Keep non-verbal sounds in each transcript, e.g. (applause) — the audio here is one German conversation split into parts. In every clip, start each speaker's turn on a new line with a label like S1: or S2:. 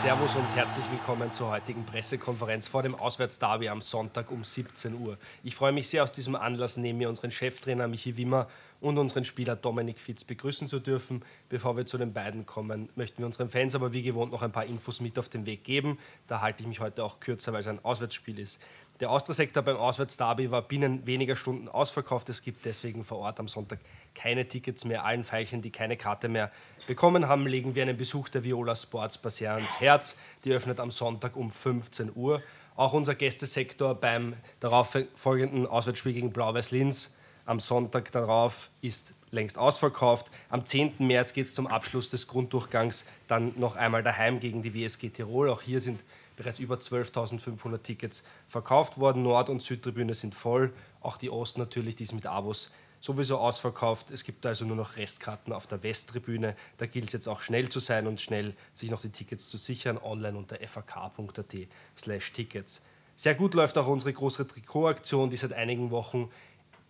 S1: Servus und herzlich willkommen zur heutigen Pressekonferenz vor dem Auswärtsderby am Sonntag um 17 Uhr. Ich freue mich sehr, aus diesem Anlass neben mir unseren Cheftrainer Michi Wimmer und unseren Spieler Dominik Fitz begrüßen zu dürfen. Bevor wir zu den beiden kommen, möchten wir unseren Fans aber wie gewohnt noch ein paar Infos mit auf den Weg geben. Da halte ich mich heute auch kürzer, weil es ein Auswärtsspiel ist. Der Austria-Sektor beim Auswärtsderby war binnen weniger Stunden ausverkauft. Es gibt deswegen vor Ort am Sonntag keine Tickets mehr. Allen Veilchen, die keine Karte mehr bekommen haben, legen wir einen Besuch der Viola Sports Bar sehr ans Herz. Die öffnet am Sonntag um 15 Uhr. Auch unser Gästesektor beim darauf folgenden Auswärtsspiel gegen Blau-Weiß Linz am Sonntag darauf ist längst ausverkauft. Am 10. März geht es zum Abschluss des Grunddurchgangs dann noch einmal daheim gegen die WSG Tirol. Auch hier sind bereits über 12.500 Tickets verkauft worden. Nord- und Südtribüne sind voll. Auch die Ost natürlich, die ist mit Abos sowieso ausverkauft. Es gibt also nur noch Restkarten auf der Westtribüne. Da gilt es jetzt auch schnell zu sein und schnell sich noch die Tickets zu sichern. Online unter fak.at slash Tickets. Sehr gut läuft auch unsere große Trikotaktion, die seit einigen Wochen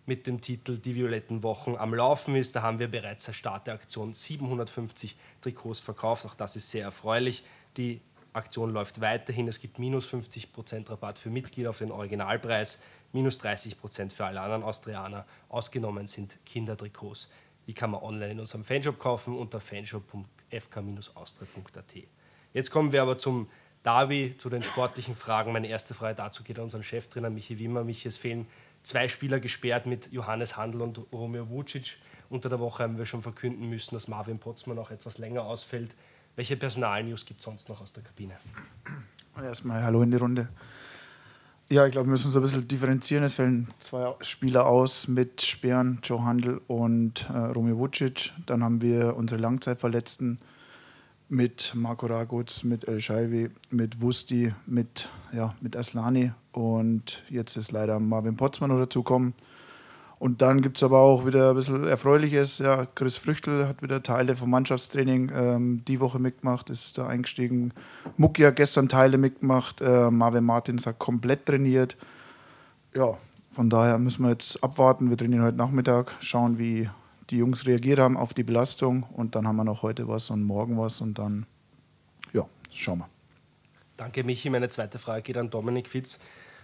S1: mit dem Titel Die Violetten Wochen am Laufen ist. Da haben wir bereits als Start der Aktion 750 Trikots verkauft. Auch das ist sehr erfreulich. Die Aktion läuft weiterhin. Es gibt minus 50% Rabatt für Mitglieder auf den Originalpreis, minus 30% für alle anderen Austrianer. Ausgenommen sind Kindertrikots. Die kann man online in unserem Fanshop kaufen unter fanshop.fk-austria.at. Jetzt kommen wir aber zum Davi, zu den sportlichen Fragen. Meine erste Frage dazu geht an unseren Cheftrainer Michi Wimmer. Michi, es fehlen zwei Spieler gesperrt mit Johannes Handel und Romeo Vucic. Unter der Woche haben wir schon verkünden müssen, dass Marvin Potzmann auch etwas länger ausfällt. Welche Personalnews gibt es sonst noch aus der Kabine?
S2: Erstmal Hallo in die Runde. Ja, ich glaube, wir müssen uns ein bisschen differenzieren. Es fällen zwei Spieler aus mit Sperren, Joe Handel und äh, Romeo Vucic. Dann haben wir unsere Langzeitverletzten mit Marco Raguz, mit El Shaiwi, mit Wusti, mit, ja, mit Aslani und jetzt ist leider Marvin Potzmann dazugekommen. Und dann gibt es aber auch wieder ein bisschen Erfreuliches. Ja, Chris Früchtel hat wieder Teile vom Mannschaftstraining ähm, die Woche mitgemacht, ist da eingestiegen. Mucki hat gestern Teile mitgemacht. Äh, Marvin Martins hat komplett trainiert. Ja, von daher müssen wir jetzt abwarten. Wir trainieren heute Nachmittag, schauen, wie die Jungs reagiert haben auf die Belastung und dann haben wir noch heute was und morgen was und dann, ja, schauen wir.
S1: Danke, Michi. Meine zweite Frage geht an Dominik Fitz.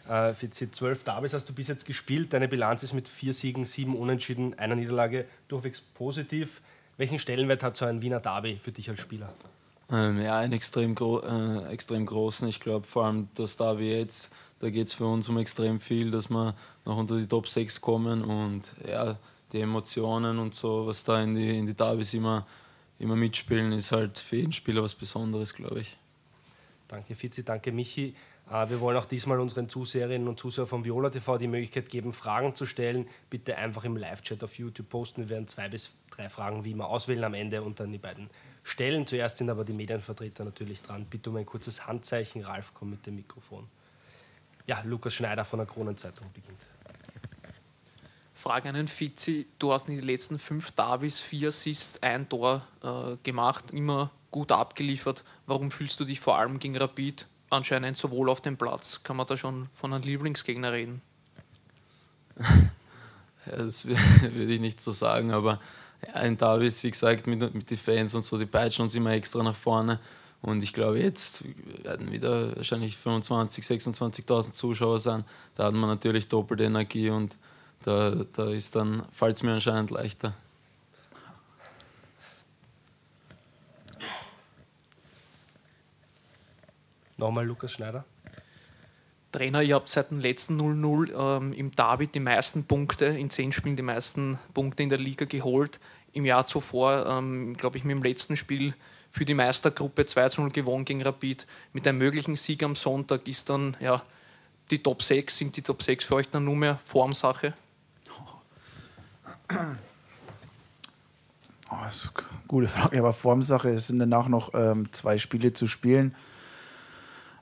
S1: Äh, Fitz, zwölf Derbys hast du bis jetzt gespielt. Deine Bilanz ist mit vier Siegen, sieben Unentschieden, einer Niederlage durchwegs positiv. Welchen Stellenwert hat so ein Wiener Derby für dich als Spieler?
S3: Ähm, ja, einen extrem, gro äh, extrem großen. Ich glaube, vor allem das Derby jetzt, da geht es für uns um extrem viel, dass wir noch unter die Top 6 kommen und ja, die Emotionen und so, was da in die, in die Derbys immer, immer mitspielen, ist halt für jeden Spieler was Besonderes, glaube ich.
S1: Danke Fizi, danke Michi. Äh, wir wollen auch diesmal unseren Zuseherinnen und Zusehern von Viola TV die Möglichkeit geben, Fragen zu stellen. Bitte einfach im Live-Chat auf YouTube posten. Wir werden zwei bis drei Fragen wie immer auswählen am Ende und dann die beiden stellen. Zuerst sind aber die Medienvertreter natürlich dran. Bitte um ein kurzes Handzeichen. Ralf, komm mit dem Mikrofon. Ja, Lukas Schneider von der Kronenzeitung beginnt.
S4: Frage an den Fizi. Du hast in den letzten fünf Davis vier Assists, ein Tor äh, gemacht, immer gut abgeliefert. Warum fühlst du dich vor allem gegen Rapid anscheinend so wohl auf dem Platz? Kann man da schon von einem Lieblingsgegner reden?
S3: ja, (laughs) das (laughs) würde ich nicht so sagen, aber ja, in Davis, wie gesagt, mit, mit den Fans und so, die peitschen uns immer extra nach vorne. Und ich glaube, jetzt werden wieder wahrscheinlich 25.000, 26.000 Zuschauer sein. Da hat man natürlich doppelte Energie und da, da ist dann, fällt es mir anscheinend leichter.
S1: Nochmal Lukas Schneider.
S4: Trainer, ihr habt seit dem letzten 0-0 ähm, im Derby die meisten Punkte, in zehn Spielen die meisten Punkte in der Liga geholt. Im Jahr zuvor, ähm, glaube ich, mit dem letzten Spiel für die Meistergruppe 2-0 gewonnen gegen Rapid. Mit einem möglichen Sieg am Sonntag ist dann ja, die Top 6, sind die Top 6 für euch dann nur mehr Formsache?
S2: Oh, das ist eine gute Frage, aber Formsache. Es sind danach noch ähm, zwei Spiele zu spielen.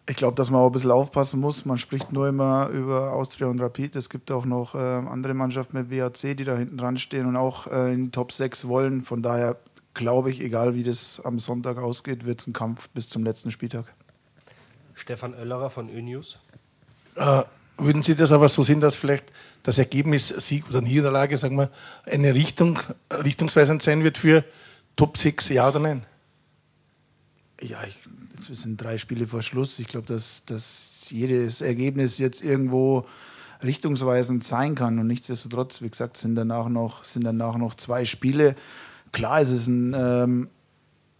S2: Ich glaube, dass man auch ein bisschen aufpassen muss. Man spricht nur immer über Austria und Rapid. Es gibt auch noch äh, andere Mannschaften mit WAC, die da hinten dran stehen und auch äh, in die Top 6 wollen. Von daher glaube ich, egal wie das am Sonntag ausgeht, wird es ein Kampf bis zum letzten Spieltag.
S1: Stefan Oellerer von ÖNews.
S5: Äh, würden Sie das aber so sehen, dass vielleicht das Ergebnis Sieg oder Niederlage, sagen wir, eine Richtung, richtungsweisend sein wird für Top 6, ja oder nein?
S2: Ja, ich, jetzt sind drei Spiele vor Schluss. Ich glaube, dass, dass jedes Ergebnis jetzt irgendwo richtungsweisend sein kann. Und nichtsdestotrotz, wie gesagt, sind danach noch, sind danach noch zwei Spiele. Klar, es ist ein, ähm,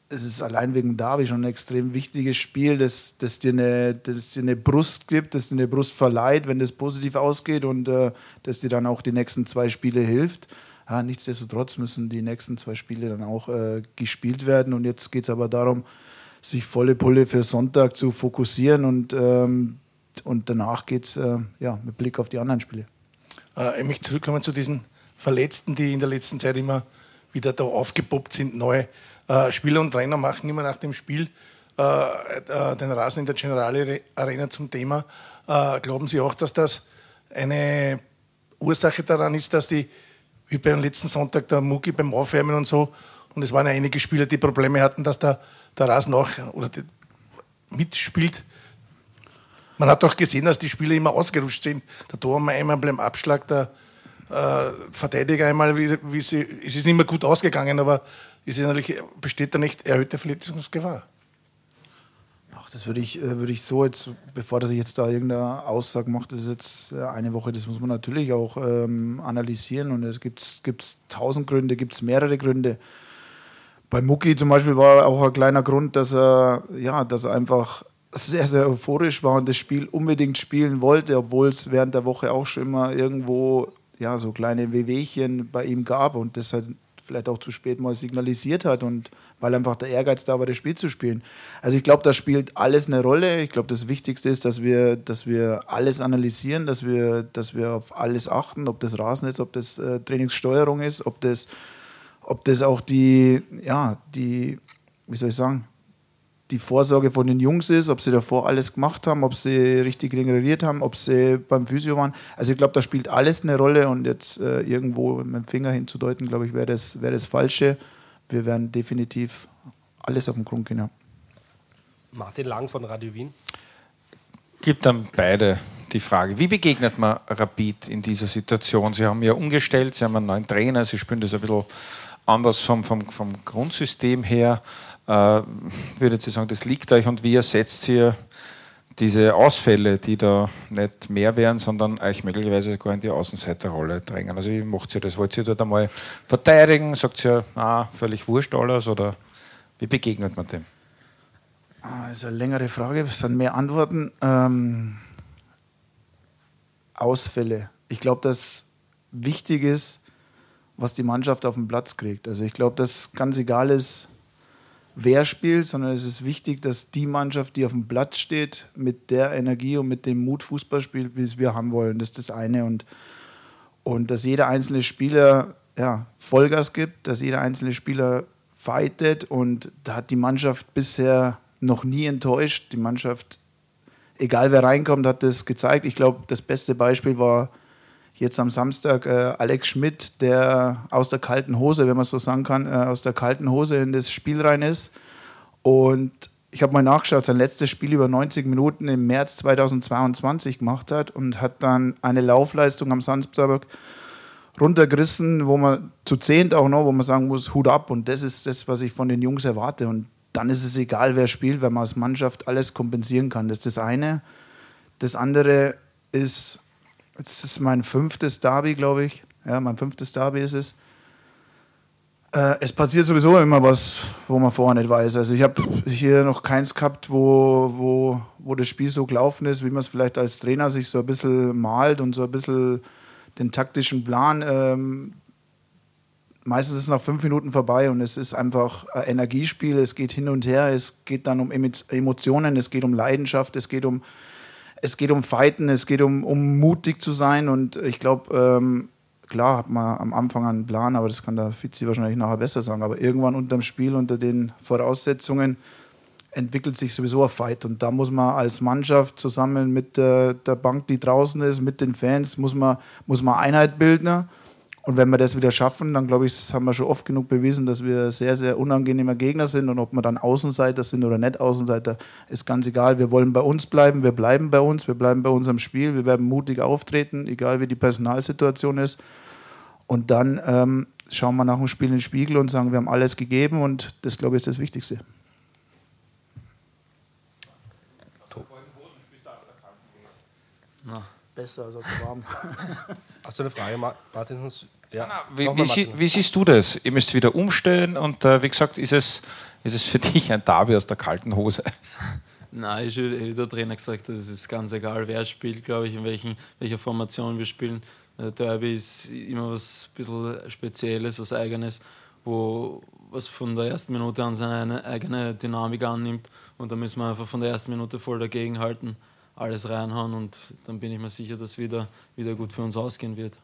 S2: es ist allein wegen Derby schon ein extrem wichtiges Spiel, das, das, dir eine, das dir eine Brust gibt, das dir eine Brust verleiht, wenn das positiv ausgeht und äh, das dir dann auch die nächsten zwei Spiele hilft. Ja, nichtsdestotrotz müssen die nächsten zwei Spiele dann auch äh, gespielt werden. Und jetzt geht es aber darum, sich volle Pulle für Sonntag zu fokussieren und, ähm, und danach geht es äh, ja, mit Blick auf die anderen Spiele.
S5: Äh, ich möchte zurückkommen zu diesen Verletzten, die in der letzten Zeit immer wieder da aufgepoppt sind, neu. Äh, Spieler und Trainer machen immer nach dem Spiel äh, äh, den Rasen in der Generale Arena zum Thema. Äh, glauben Sie auch, dass das eine Ursache daran ist, dass die, wie beim letzten Sonntag, der Mucki beim Aufwärmen und so, und es waren ja einige Spieler, die Probleme hatten, dass der, der Rasen auch oder die, mitspielt. Man hat auch gesehen, dass die Spieler immer ausgerutscht sind. Der Tor einmal beim Abschlag der äh, Verteidiger einmal, wie, wie sie, es ist nicht mehr gut ausgegangen, aber ist natürlich, besteht da nicht erhöhte Verletzungsgefahr?
S2: Ach, das würde ich, äh, würde ich so jetzt, bevor dass ich jetzt da irgendeine Aussage mache, das ist jetzt äh, eine Woche, das muss man natürlich auch ähm, analysieren und es gibt tausend Gründe, gibt es mehrere Gründe. Bei Mucki zum Beispiel war auch ein kleiner Grund, dass er, ja, dass er einfach sehr, sehr euphorisch war und das Spiel unbedingt spielen wollte, obwohl es während der Woche auch schon immer irgendwo ja, so kleine Wehwehchen bei ihm gab und das halt vielleicht auch zu spät mal signalisiert hat und weil einfach der Ehrgeiz da war, das Spiel zu spielen. Also ich glaube, da spielt alles eine Rolle. Ich glaube, das Wichtigste ist, dass wir, dass wir alles analysieren, dass wir, dass wir auf alles achten, ob das Rasen ist, ob das äh, Trainingssteuerung ist, ob das, ob das auch die, ja, die, wie soll ich sagen, die Vorsorge von den Jungs ist, ob sie davor alles gemacht haben, ob sie richtig regeneriert haben, ob sie beim Physio waren. Also ich glaube, da spielt alles eine Rolle und jetzt äh, irgendwo mit dem Finger hinzudeuten, glaube ich, wäre das, wär das Falsche. Wir werden definitiv alles auf den Grund gehen. Ja.
S1: Martin Lang von Radio Wien.
S6: Gibt dann beide die Frage, wie begegnet man Rapid in dieser Situation? Sie haben ja umgestellt, Sie haben einen neuen Trainer, Sie spielen das ein bisschen anders vom, vom, vom Grundsystem her. Äh, würdet Sie sagen, das liegt euch und wie ersetzt ihr diese Ausfälle, die da nicht mehr wären, sondern euch möglicherweise sogar in die Außenseiterrolle drängen? Also wie macht ihr das? Wollt ihr dort einmal verteidigen? Sagt ihr, ah, völlig wurscht alles? Oder wie begegnet man dem?
S2: Eine längere Frage, es sind mehr Antworten. Ähm, Ausfälle. Ich glaube, dass wichtig ist, was die Mannschaft auf den Platz kriegt. Also ich glaube, dass ganz egal ist, wer spielt, sondern es ist wichtig, dass die Mannschaft, die auf dem Platz steht, mit der Energie und mit dem Mut Fußball spielt, wie es wir haben wollen. Das ist das eine. Und, und dass jeder einzelne Spieler ja, Vollgas gibt, dass jeder einzelne Spieler fightet. Und da hat die Mannschaft bisher noch nie enttäuscht. Die Mannschaft, egal wer reinkommt, hat das gezeigt. Ich glaube, das beste Beispiel war jetzt am Samstag äh, Alex Schmidt, der aus der kalten Hose, wenn man so sagen kann, äh, aus der kalten Hose in das Spiel rein ist. Und ich habe mal nachgeschaut, sein letztes Spiel über 90 Minuten im März 2022 gemacht hat und hat dann eine Laufleistung am Samstag runtergerissen, wo man zu zehnt auch noch, wo man sagen muss, Hut ab. Und das ist das, was ich von den Jungs erwarte. Und dann ist es egal, wer spielt, weil man als Mannschaft alles kompensieren kann. Das ist das eine. Das andere ist, Jetzt ist mein fünftes Derby, glaube ich. Ja, mein fünftes Derby ist es. Äh, es passiert sowieso immer was, wo man vorher nicht weiß. Also ich habe hier noch keins gehabt, wo, wo, wo das Spiel so gelaufen ist, wie man es vielleicht als Trainer sich so ein bisschen malt und so ein bisschen den taktischen Plan. Ähm, meistens ist es nach fünf Minuten vorbei und es ist einfach ein Energiespiel. Es geht hin und her, es geht dann um Emotionen, es geht um Leidenschaft, es geht um es geht um Fighten, es geht um, um mutig zu sein und ich glaube, ähm, klar hat man am Anfang einen Plan, aber das kann der Fizi wahrscheinlich nachher besser sagen. Aber irgendwann unter dem Spiel, unter den Voraussetzungen, entwickelt sich sowieso ein Fight. Und da muss man als Mannschaft zusammen mit der, der Bank, die draußen ist, mit den Fans, muss man, muss man Einheit bilden. Und wenn wir das wieder schaffen, dann glaube ich, das haben wir schon oft genug bewiesen, dass wir sehr, sehr unangenehmer Gegner sind. Und ob wir dann Außenseiter sind oder nicht Außenseiter, ist ganz egal. Wir wollen bei uns bleiben, wir bleiben bei uns, wir bleiben bei unserem Spiel, wir werden mutig auftreten, egal wie die Personalsituation ist. Und dann ähm, schauen wir nach dem Spiel in den Spiegel und sagen, wir haben alles gegeben und das, glaube ich, ist das Wichtigste. Top. Besser als aus der Warm. (laughs)
S1: Hast du eine Frage, Martin?
S6: Ja. Wie, wie, sie, wie, siehst du das? Ihr müsst wieder umstellen und äh, wie gesagt, ist es, ist es für (laughs) dich ein Derby aus der kalten Hose? (laughs)
S3: Nein, ich habe der Trainer gesagt, es ist ganz egal, wer spielt, glaube ich, in welchen, welcher Formation wir spielen. Der Derby ist immer was ein bisschen Spezielles, was Eigenes, wo was von der ersten Minute an seine eigene Dynamik annimmt. Und da müssen wir einfach von der ersten Minute voll dagegen halten, alles reinhauen und dann bin ich mir sicher, dass wieder, wieder gut für uns ausgehen wird.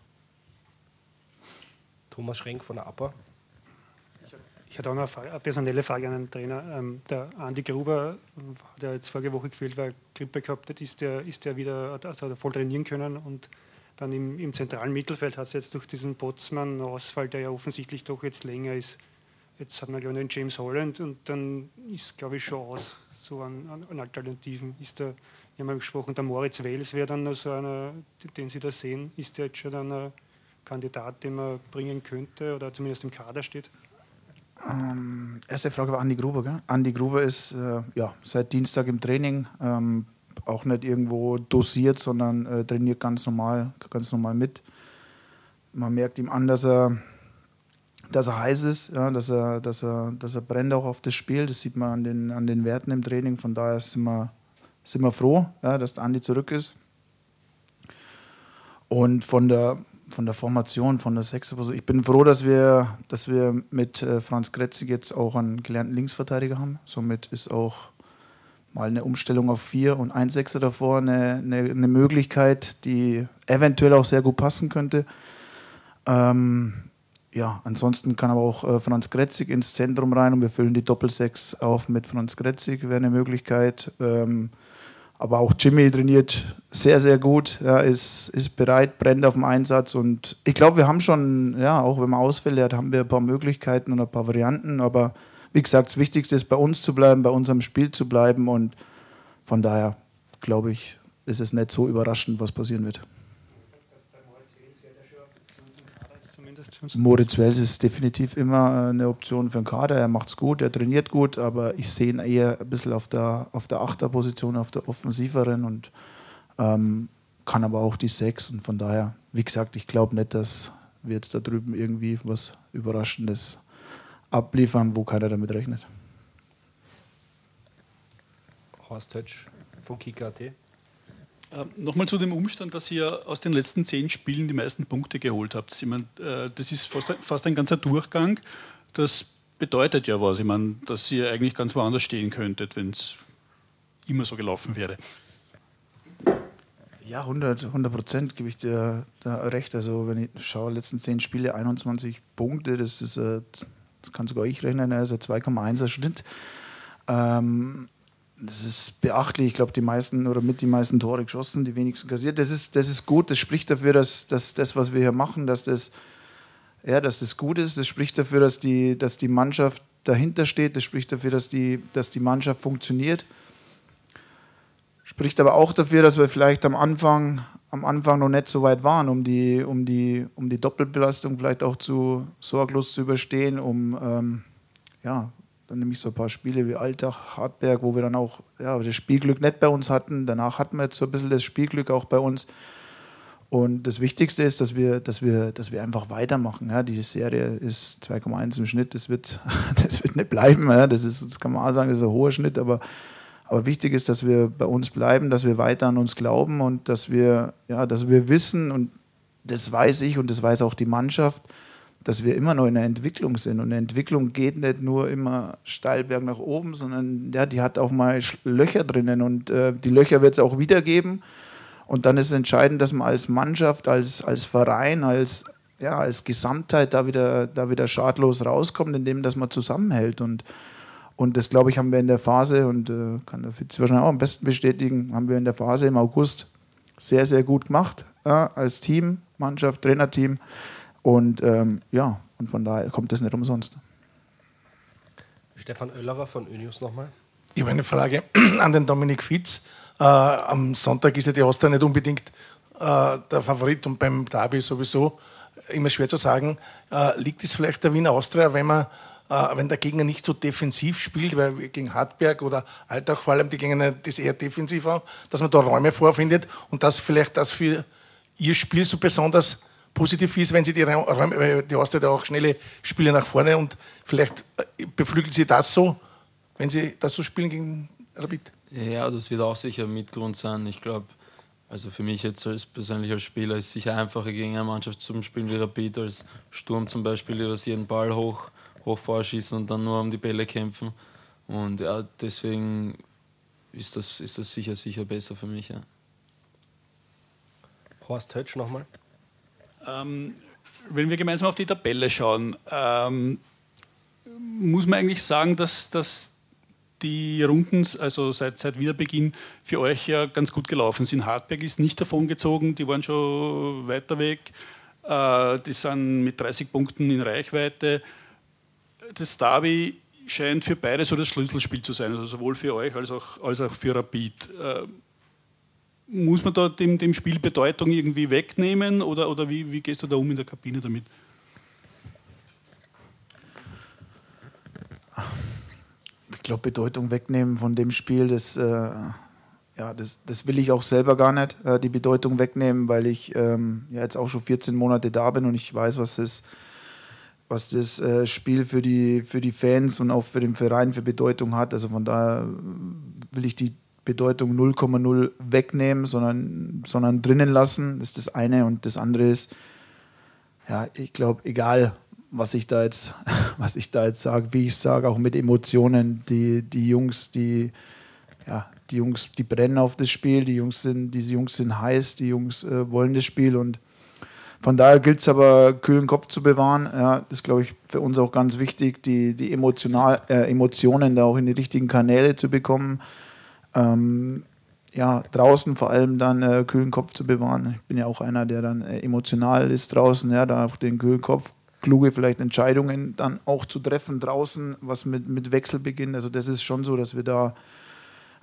S1: Thomas Schrenk von der APA.
S7: Ich hatte auch noch eine, personelle Frage an den Trainer. Ähm, der Andi Gruber hat ja jetzt vorige Woche gefehlt, weil er Grippe gehabt hat. Ist der, ist der wieder also hat er voll trainieren können? Und dann im, im zentralen Mittelfeld hat es jetzt durch diesen Botsmann-Ausfall, der ja offensichtlich doch jetzt länger ist. Jetzt hat man, glaube ich, den James Holland und dann ist, glaube ich, schon aus so an, an Alternativen. Ist der, wir haben ja gesprochen, der Moritz Wels wäre dann so einer, den Sie da sehen. Ist der jetzt schon ein Kandidat, den man bringen könnte oder zumindest im Kader steht?
S2: Ähm, erste Frage war Andi Gruber. Gell? Andi Gruber ist äh, ja, seit Dienstag im Training, ähm, auch nicht irgendwo dosiert, sondern äh, trainiert ganz normal, ganz normal mit. Man merkt ihm an, dass er, dass er heiß ist, ja, dass, er, dass, er, dass er brennt auch auf das Spiel. Das sieht man an den, an den Werten im Training. Von daher sind wir, sind wir froh, ja, dass Andi zurück ist. Und von der, von der Formation, von der Sechserposition. Ich bin froh, dass wir, dass wir mit äh, Franz Kretzig jetzt auch einen gelernten Linksverteidiger haben. Somit ist auch mal eine Umstellung auf vier und ein Sechser davor eine, eine, eine Möglichkeit, die eventuell auch sehr gut passen könnte. Ähm, ja, ansonsten kann aber auch äh, Franz Kretzig ins Zentrum rein und wir füllen die Doppelsechs auf mit Franz Kretzig, wäre eine Möglichkeit. Ähm, aber auch Jimmy trainiert sehr, sehr gut, ja, ist, ist bereit, brennt auf dem Einsatz. Und ich glaube, wir haben schon, ja, auch wenn man Ausfälle hat, haben wir ein paar Möglichkeiten und ein paar Varianten. Aber wie gesagt, das Wichtigste ist, bei uns zu bleiben, bei unserem Spiel zu bleiben. Und von daher, glaube ich, ist es nicht so überraschend, was passieren wird. Moritz Wels ist definitiv immer äh, eine Option für den Kader. Er macht es gut, er trainiert gut, aber ich sehe ihn eher ein bisschen auf der, auf der Achterposition, auf der offensiveren und ähm, kann aber auch die Sechs. Und von daher, wie gesagt, ich glaube nicht, dass wir jetzt da drüben irgendwie was Überraschendes abliefern, wo keiner damit rechnet.
S1: Horst Hötsch von Kika.at.
S8: Ähm, Nochmal zu dem Umstand, dass ihr aus den letzten zehn Spielen die meisten Punkte geholt habt. Ich meine, äh, das ist fast, fast ein ganzer Durchgang. Das bedeutet ja was. Ich meine, dass ihr eigentlich ganz woanders stehen könntet, wenn es immer so gelaufen wäre.
S2: Ja, 100 Prozent gebe ich dir da recht. Also, wenn ich schaue, letzten zehn Spiele 21 Punkte, das ist, das kann sogar ich rechnen, also 2,1er Schnitt. Ähm, das ist beachtlich. Ich glaube, die meisten oder mit die meisten Tore geschossen, die wenigsten kassiert. Das ist, das ist gut. Das spricht dafür, dass, dass das, was wir hier machen, dass das, ja, dass das gut ist. Das spricht dafür, dass die, dass die Mannschaft dahinter steht. Das spricht dafür, dass die, dass die Mannschaft funktioniert. Spricht aber auch dafür, dass wir vielleicht am Anfang, am Anfang noch nicht so weit waren, um die, um die, um die Doppelbelastung vielleicht auch zu sorglos zu überstehen, um ähm, ja, dann nehme ich so ein paar Spiele wie Altach, Hartberg, wo wir dann auch ja, das Spielglück nicht bei uns hatten. Danach hatten wir jetzt so ein bisschen das Spielglück auch bei uns. Und das Wichtigste ist, dass wir, dass wir, dass wir einfach weitermachen. Ja, die Serie ist 2,1 im Schnitt, das wird, (laughs) das wird nicht bleiben. Ja, das, ist, das kann man auch sagen, das ist ein hoher Schnitt, aber, aber wichtig ist, dass wir bei uns bleiben, dass wir weiter an uns glauben und dass wir, ja, dass wir wissen, und das weiß ich und das weiß auch die Mannschaft, dass wir immer noch in der Entwicklung sind. Und Entwicklung geht nicht nur immer steil berg nach oben, sondern ja, die hat auch mal Löcher drinnen und äh, die Löcher wird es auch wieder geben. Und dann ist es entscheidend, dass man als Mannschaft, als, als Verein, als, ja, als Gesamtheit da wieder, da wieder schadlos rauskommt, indem dass man zusammenhält. Und, und das, glaube ich, haben wir in der Phase, und äh, kann der Fitz wahrscheinlich auch am besten bestätigen, haben wir in der Phase im August sehr, sehr gut gemacht, ja, als Team, Mannschaft, Trainerteam. Und ähm, ja, und von daher kommt das nicht umsonst.
S1: Stefan Oellerer von Önius nochmal.
S5: Ich habe eine Frage (clears throat) an den Dominik Fitz. Äh, am Sonntag ist ja die Austria nicht unbedingt äh, der Favorit und beim Derby sowieso immer schwer zu sagen. Äh, liegt es vielleicht der Wiener Austria, wenn man äh, wenn der Gegner nicht so defensiv spielt, weil gegen Hartberg oder Altach vor allem, die gehen das eher defensiv an, dass man da Räume vorfindet und dass vielleicht das für ihr Spiel so besonders positiv ist, wenn sie die Räume, weil die Austria auch schnelle Spiele nach vorne und vielleicht äh, beflügelt sie das so, wenn sie das so spielen gegen Rapid.
S3: Ja, das wird auch sicher Mitgrund sein. Ich glaube, also für mich jetzt als persönlich als Spieler ist es sicher einfacher gegen eine Mannschaft zu spielen wie Rapid als Sturm zum Beispiel, die was jeden Ball hoch, hoch vorschießen und dann nur um die Bälle kämpfen. Und ja, deswegen ist das, ist das sicher, sicher besser für mich. Ja.
S1: Horst Hötsch nochmal.
S8: Ähm, wenn wir gemeinsam auf die Tabelle schauen, ähm, muss man eigentlich sagen, dass, dass die Runden, also seit, seit Wiederbeginn, für euch ja ganz gut gelaufen sind. Hartberg ist nicht davongezogen, die waren schon weiter weg. Äh, die sind mit 30 Punkten in Reichweite. Das Derby scheint für beide so das Schlüsselspiel zu sein, also sowohl für euch als auch, als auch für Rapid. Äh, muss man da dem, dem Spiel Bedeutung irgendwie wegnehmen oder, oder wie, wie gehst du da um in der Kabine damit?
S2: Ich glaube, Bedeutung wegnehmen von dem Spiel, das, äh, ja, das, das will ich auch selber gar nicht, äh, die Bedeutung wegnehmen, weil ich ähm, ja jetzt auch schon 14 Monate da bin und ich weiß, was das, was das äh, Spiel für die, für die Fans und auch für den Verein für Bedeutung hat. Also von daher will ich die Bedeutung 0,0 wegnehmen, sondern, sondern drinnen lassen. Das ist das eine. Und das andere ist, ja, ich glaube, egal, was ich da jetzt, (laughs) was ich da jetzt sage, wie ich sage, auch mit Emotionen, die, die Jungs, die, ja, die Jungs, die brennen auf das Spiel, die Jungs sind, diese Jungs sind heiß, die Jungs äh, wollen das Spiel und von daher gilt es aber, kühlen Kopf zu bewahren. Ja, das ist, glaube ich, für uns auch ganz wichtig, die, die emotional, äh, Emotionen da auch in die richtigen Kanäle zu bekommen ähm, ja, draußen vor allem dann äh, kühlen Kopf zu bewahren. Ich bin ja auch einer, der dann äh, emotional ist draußen, ja, da den kühlen Kopf, kluge vielleicht Entscheidungen dann auch zu treffen draußen, was mit, mit Wechsel beginnt. Also das ist schon so, dass wir da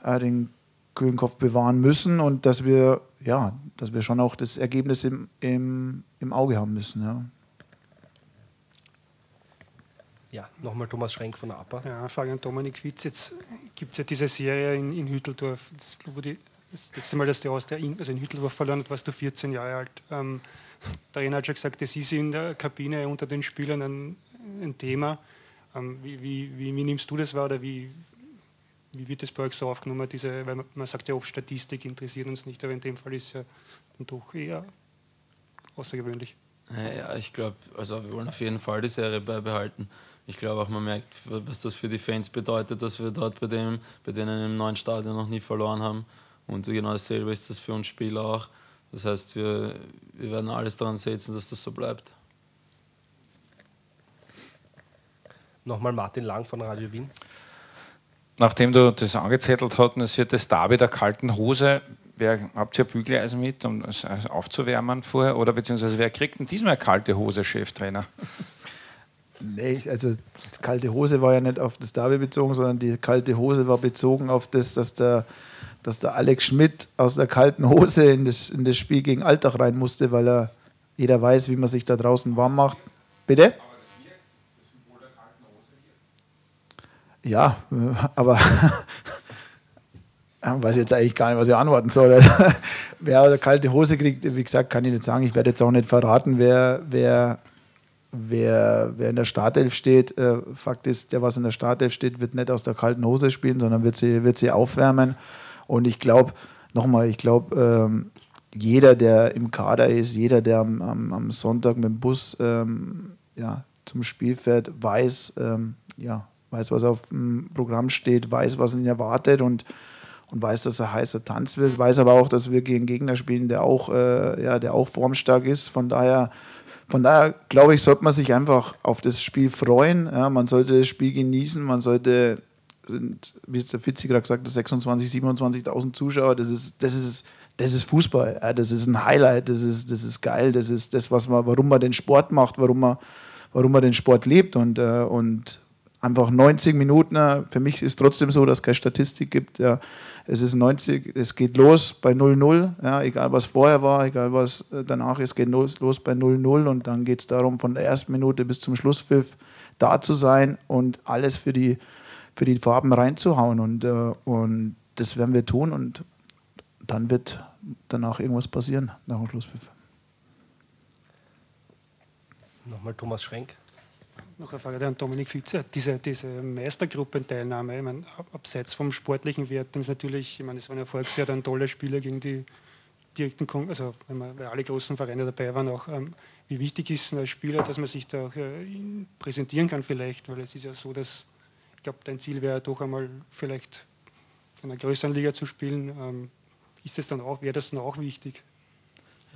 S2: äh, den kühlen Kopf bewahren müssen und dass wir, ja, dass wir schon auch das Ergebnis im, im, im Auge haben müssen. Ja.
S1: Ja, nochmal Thomas Schrenk von der APA.
S7: Ja, Frage an Dominik Witz. Jetzt gibt es ja diese Serie in, in Hütteldorf, das, wo die, das letzte Mal, dass der aus der also in Hütteldorf verloren hat, warst du 14 Jahre alt. Ähm, der Trainer hat schon gesagt, das ist in der Kabine unter den Spielern ein, ein Thema. Ähm, wie, wie, wie, wie, nimmst du das wahr oder wie, wie wird das bei euch so aufgenommen? Diese, weil man, man, sagt ja oft, Statistik interessiert uns nicht, aber in dem Fall ist es ja dann doch eher außergewöhnlich.
S3: Ja, ich glaube, also wir wollen auf jeden Fall die Serie beibehalten ich glaube auch, man merkt, was das für die Fans bedeutet, dass wir dort bei, dem, bei denen im neuen Stadion noch nie verloren haben. Und genau dasselbe ist das für uns Spieler auch. Das heißt, wir, wir werden alles daran setzen, dass das so bleibt.
S1: Nochmal Martin Lang von Radio Wien.
S6: Nachdem du das angezettelt hast, es wird das Derby der kalten Hose. Wer, habt ihr Bügeleisen mit, um es aufzuwärmen vorher? Oder beziehungsweise wer kriegt denn diesmal eine kalte Hose, Cheftrainer?
S2: Nee, also die kalte Hose war ja nicht auf das Derby bezogen, sondern die kalte Hose war bezogen auf das, dass der, dass der Alex Schmidt aus der kalten Hose in das, in das Spiel gegen Alltag rein musste, weil er jeder weiß, wie man sich da draußen warm macht. Bitte? Ja, (laughs) aber (laughs) weiß jetzt eigentlich gar nicht, was ich antworten soll. (laughs) wer eine kalte Hose kriegt, wie gesagt, kann ich nicht sagen. Ich werde jetzt auch nicht verraten, wer, wer wer, wer in der Startelf steht, äh, Fakt ist, der, was in der Startelf steht, wird nicht aus der kalten Hose spielen, sondern wird sie, wird sie aufwärmen. Und ich glaube, nochmal, ich glaube, ähm, jeder, der im Kader ist, jeder, der am, am, am Sonntag mit dem Bus ähm, ja, zum Spiel fährt, weiß, ähm, ja, weiß, was auf dem Programm steht, weiß, was ihn erwartet und, und weiß, dass er heißer Tanz wird, weiß aber auch, dass wir gegen Gegner spielen, der auch, äh, ja, der auch formstark ist. Von daher von daher glaube ich, sollte man sich einfach auf das Spiel freuen. Ja, man sollte das Spiel genießen. Man sollte, sind, wie der Fitzi gerade gesagt hat, 26, 27.000 Zuschauer. Das ist, das ist, das ist Fußball. Ja, das ist ein Highlight. Das ist, das ist geil. Das ist das, was man, warum man den Sport macht, warum man, warum man den Sport lebt. Und, äh, und einfach 90 Minuten. Für mich ist trotzdem so, dass es keine Statistik gibt. Ja. Es ist 90, es geht los bei 0-0, ja, egal was vorher war, egal was äh, danach ist, geht los, los bei 0-0 und dann geht es darum, von der ersten Minute bis zum Schlusspfiff da zu sein und alles für die, für die Farben reinzuhauen. Und, äh, und das werden wir tun und dann wird danach irgendwas passieren, nach dem Schlusspfiff.
S1: Nochmal Thomas Schrenk.
S7: Noch eine Frage an Dominik Fitzer. Diese, diese Meistergruppenteilnahme, ich meine, abseits vom sportlichen Wert, ist natürlich, ich meine, es waren Erfolgsjahr, dann tolle Spiele gegen die direkten, Kon also wenn man, alle großen Vereine dabei waren, auch ähm, wie wichtig ist es als Spieler, dass man sich da auch äh, präsentieren kann vielleicht, weil es ist ja so, dass ich glaube, dein Ziel wäre doch einmal vielleicht in einer größeren Liga zu spielen. Ähm, ist das dann auch, wäre das dann auch wichtig?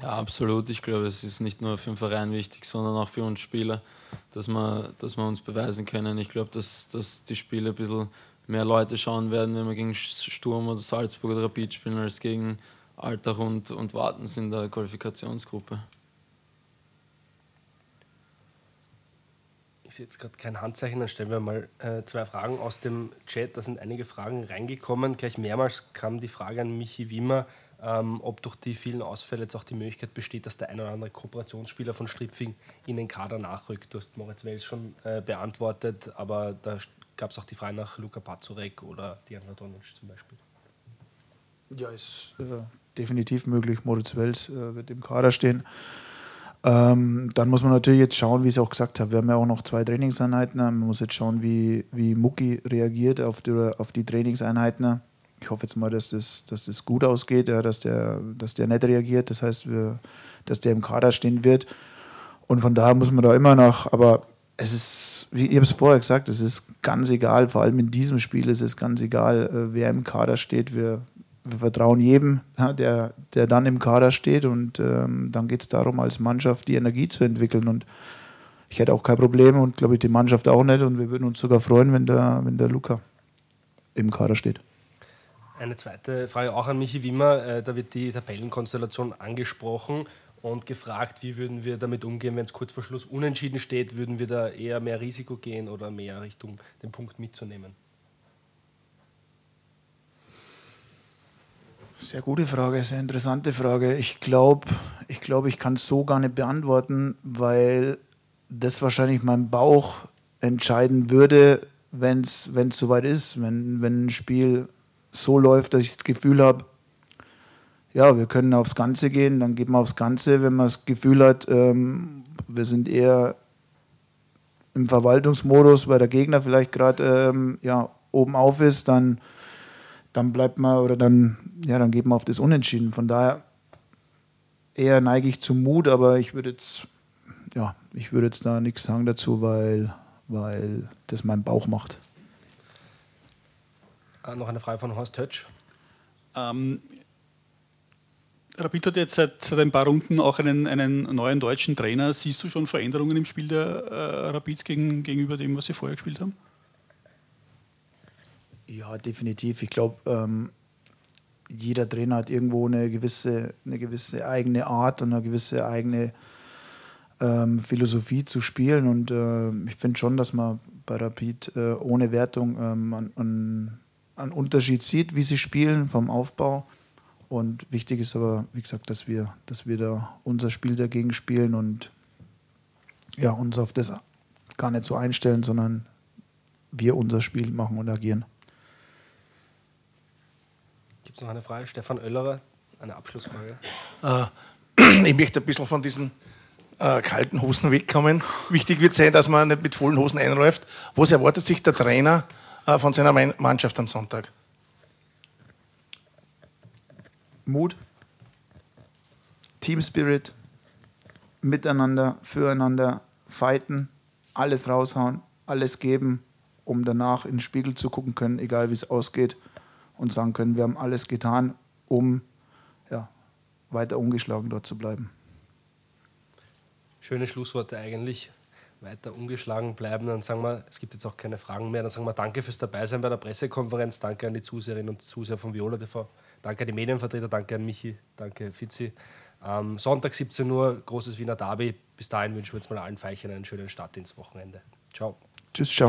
S3: Ja, absolut. Ich glaube, es ist nicht nur für den Verein wichtig, sondern auch für uns Spieler, dass wir, dass wir uns beweisen können. Ich glaube, dass, dass die Spiele ein bisschen mehr Leute schauen werden, wenn wir gegen Sturm oder Salzburg oder Rapid spielen, als gegen Alltag und, und Wartens in der Qualifikationsgruppe.
S1: Ich sehe jetzt gerade kein Handzeichen, dann stellen wir mal äh, zwei Fragen aus dem Chat. Da sind einige Fragen reingekommen. Gleich mehrmals kam die Frage an Michi Wimmer, ähm, ob durch die vielen Ausfälle jetzt auch die Möglichkeit besteht, dass der ein oder andere Kooperationsspieler von Stripfing in den Kader nachrückt. Du hast Moritz Wels schon äh, beantwortet, aber da gab es auch die Frage nach Luka Pazurek oder Diana Donic zum Beispiel.
S2: Ja, ist äh, definitiv möglich. Moritz Wels äh, wird im Kader stehen. Ähm, dann muss man natürlich jetzt schauen, wie ich es auch gesagt habe. Wir haben ja auch noch zwei Trainingseinheiten. Man muss jetzt schauen, wie, wie Mucki reagiert auf die, auf die Trainingseinheiten ich hoffe jetzt mal, dass das, dass das gut ausgeht, ja, dass, der, dass der nicht reagiert. Das heißt, wir, dass der im Kader stehen wird. Und von daher muss man da immer noch, aber es ist, wie ich habe es vorher gesagt, es ist ganz egal, vor allem in diesem Spiel ist es ganz egal, äh, wer im Kader steht. Wir, wir vertrauen jedem, ja, der, der dann im Kader steht und ähm, dann geht es darum, als Mannschaft die Energie zu entwickeln. Und ich hätte auch kein Problem und glaube ich die Mannschaft auch nicht. Und wir würden uns sogar freuen, wenn der, wenn der Luca im Kader steht.
S1: Eine zweite Frage auch an Michi Wimmer. Äh, da wird die Tabellenkonstellation angesprochen und gefragt, wie würden wir damit umgehen, wenn es kurz vor Schluss unentschieden steht? Würden wir da eher mehr Risiko gehen oder mehr Richtung den Punkt mitzunehmen?
S2: Sehr gute Frage, sehr interessante Frage. Ich glaube, ich, glaub, ich kann es so gar nicht beantworten, weil das wahrscheinlich mein Bauch entscheiden würde, wenn es soweit ist, wenn, wenn ein Spiel so läuft, dass ich das Gefühl habe, ja, wir können aufs Ganze gehen, dann geht man aufs Ganze. Wenn man das Gefühl hat, ähm, wir sind eher im Verwaltungsmodus, weil der Gegner vielleicht gerade ähm, ja, oben auf ist, dann, dann bleibt man oder dann, ja, dann geht man auf das Unentschieden. Von daher eher neige ich zum Mut, aber ich würde jetzt, ja, ich würde jetzt da nichts sagen dazu, weil, weil das mein Bauch macht.
S1: Äh, noch eine Frage von Horst Hötsch.
S8: Ähm, Rapid hat jetzt seit, seit, ein paar Runden auch einen, einen, neuen deutschen Trainer. Siehst du schon Veränderungen im Spiel der äh, Rapids gegen, gegenüber dem, was sie vorher gespielt haben?
S2: Ja, definitiv. Ich glaube, ähm, jeder Trainer hat irgendwo eine gewisse, eine gewisse eigene Art und eine gewisse eigene ähm, Philosophie zu spielen. Und äh, ich finde schon, dass man bei Rapid äh, ohne Wertung ähm, an, an einen Unterschied sieht, wie sie spielen vom Aufbau. Und wichtig ist aber, wie gesagt, dass wir, dass wir da unser Spiel dagegen spielen und ja, uns auf das gar nicht so einstellen, sondern wir unser Spiel machen und agieren.
S1: Gibt es noch eine Frage? Stefan Oellerer, eine Abschlussfrage.
S5: Äh, (clears throat) ich möchte ein bisschen von diesen äh, kalten Hosen wegkommen. Wichtig wird sein, dass man nicht mit vollen Hosen einläuft. Was erwartet sich der Trainer von seiner Mannschaft am Sonntag?
S2: Mut, Team Spirit, miteinander, füreinander, fighten, alles raushauen, alles geben, um danach in den Spiegel zu gucken können, egal wie es ausgeht, und sagen können, wir haben alles getan, um ja, weiter ungeschlagen dort zu bleiben.
S1: Schöne Schlussworte eigentlich weiter ungeschlagen bleiben, dann sagen wir, es gibt jetzt auch keine Fragen mehr, dann sagen wir danke fürs Dabeisein bei der Pressekonferenz, danke an die Zuseherinnen und Zuseher von Viola TV, danke an die Medienvertreter, danke an Michi, danke Fitzi. Am Sonntag 17 Uhr, großes Wiener Derby. Bis dahin wünschen wir jetzt mal allen Feichern einen schönen Start ins Wochenende. Ciao.
S2: Tschüss, ciao.